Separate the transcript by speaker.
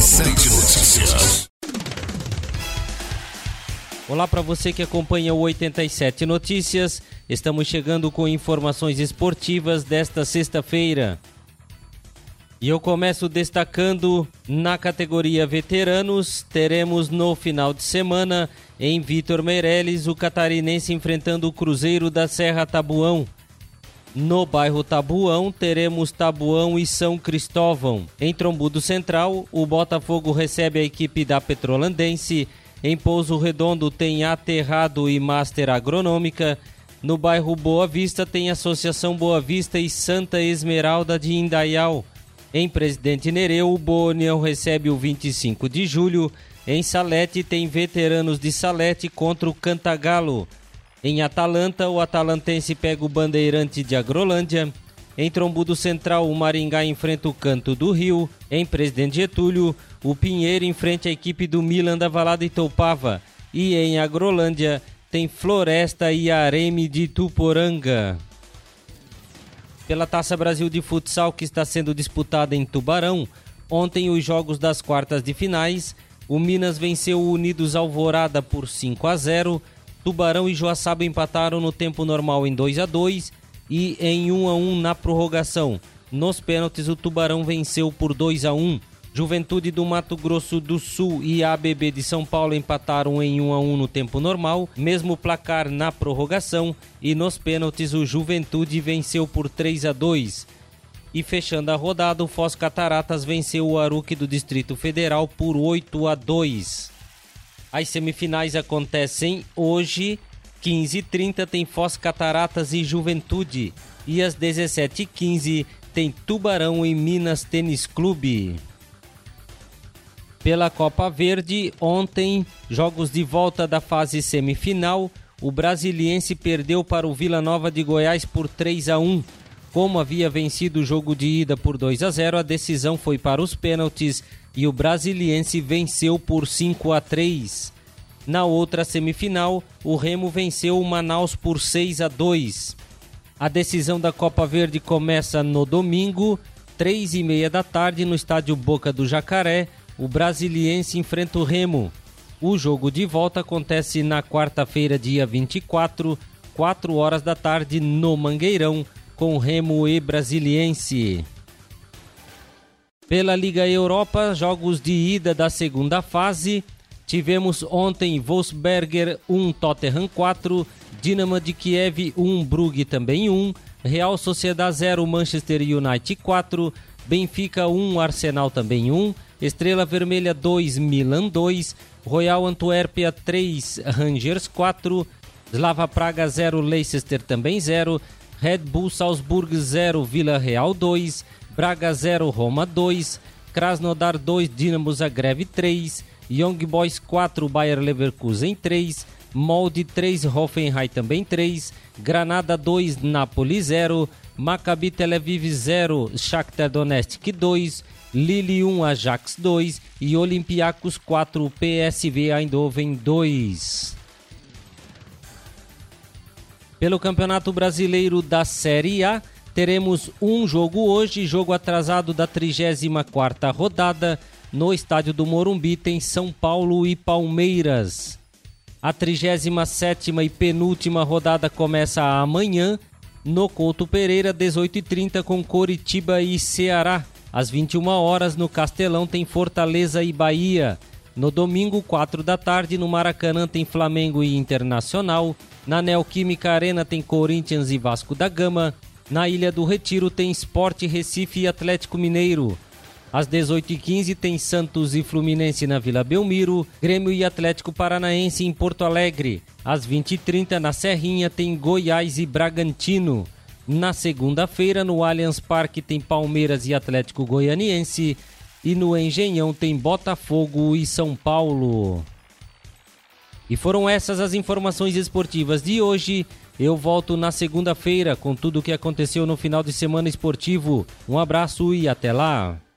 Speaker 1: 87 Notícias.
Speaker 2: Olá para você que acompanha o 87 Notícias. Estamos chegando com informações esportivas desta sexta-feira. E eu começo destacando na categoria veteranos, teremos no final de semana em Vitor Meirelles o catarinense enfrentando o Cruzeiro da Serra Tabuão. No bairro Tabuão, teremos Tabuão e São Cristóvão. Em Trombudo Central, o Botafogo recebe a equipe da Petrolandense. Em Pouso Redondo tem Aterrado e Master Agronômica. No bairro Boa Vista tem Associação Boa Vista e Santa Esmeralda de Indaial. Em Presidente Nereu, o Boa recebe o 25 de julho. Em Salete tem Veteranos de Salete contra o Cantagalo. Em Atalanta, o atalantense pega o Bandeirante de Agrolândia. Em Trombudo Central, o Maringá enfrenta o Canto do Rio. Em Presidente Getúlio, o Pinheiro enfrenta a equipe do Milan da Valada e Toupava. E em Agrolândia, tem Floresta e Areme de Tuporanga. Pela Taça Brasil de Futsal, que está sendo disputada em Tubarão, ontem os jogos das quartas de finais, o Minas venceu o Unidos Alvorada por 5 a 0 Tubarão e Joaçaba empataram no tempo normal em 2 a 2 e em 1 a 1 na prorrogação. Nos pênaltis, o Tubarão venceu por 2 a 1. Juventude do Mato Grosso do Sul e ABB de São Paulo empataram em 1 a 1 no tempo normal, mesmo placar na prorrogação, e nos pênaltis o Juventude venceu por 3 a 2. E fechando a rodada, o Foz Cataratas venceu o Aruque do Distrito Federal por 8 a 2. As semifinais acontecem hoje, 15h30 tem Foz Cataratas e Juventude. E às 17h15 tem Tubarão e Minas Tênis Clube. Pela Copa Verde, ontem, jogos de volta da fase semifinal, o Brasiliense perdeu para o Vila Nova de Goiás por 3 a 1. Como havia vencido o jogo de ida por 2 a 0, a decisão foi para os pênaltis e o Brasiliense venceu por 5 a 3. Na outra semifinal, o Remo venceu o Manaus por 6 a 2. A decisão da Copa Verde começa no domingo, três e meia da tarde, no estádio Boca do Jacaré. O Brasiliense enfrenta o Remo. O jogo de volta acontece na quarta-feira, dia 24, 4 horas da tarde, no Mangueirão, com Remo e Brasiliense. Pela Liga Europa, jogos de ida da segunda fase. Tivemos ontem Wolfsberger 1, Tottenham 4, Dinamo de Kiev 1, Brugge também 1, Real Sociedade 0, Manchester United 4, Benfica 1, Arsenal também 1, Estrela Vermelha 2, Milan 2, Royal Antuérpia 3, Rangers 4, Slava Praga 0, Leicester também 0, Red Bull Salzburg 0, Vila Real 2, Braga 0, Roma 2, Krasnodar 2, Dinamo Zagreb 3, Young Boys 4, Bayer Leverkusen 3, Molde 3, Hoffenheim também 3, Granada 2, Napoli 0, Maccabi Tel Aviv 0, Shakhtar Donetsk 2, Lille 1, Ajax 2 e Olympiacos 4, PSV Eindhoven 2. Pelo Campeonato Brasileiro da Série A, teremos um jogo hoje, jogo atrasado da 34ª rodada, no estádio do Morumbi tem São Paulo e Palmeiras. A 37ª e penúltima rodada começa amanhã, no Couto Pereira, 18h30 com Coritiba e Ceará. Às 21 horas no Castelão tem Fortaleza e Bahia. No domingo, 4 da tarde, no Maracanã tem Flamengo e Internacional. Na Neoquímica Arena tem Corinthians e Vasco da Gama. Na Ilha do Retiro tem Esporte Recife e Atlético Mineiro. Às 18h15 tem Santos e Fluminense na Vila Belmiro, Grêmio e Atlético Paranaense em Porto Alegre. Às 20h30 na Serrinha tem Goiás e Bragantino. Na segunda-feira no Allianz Parque tem Palmeiras e Atlético Goianiense. E no Engenhão tem Botafogo e São Paulo. E foram essas as informações esportivas de hoje. Eu volto na segunda-feira com tudo o que aconteceu no final de semana esportivo. Um abraço e até lá.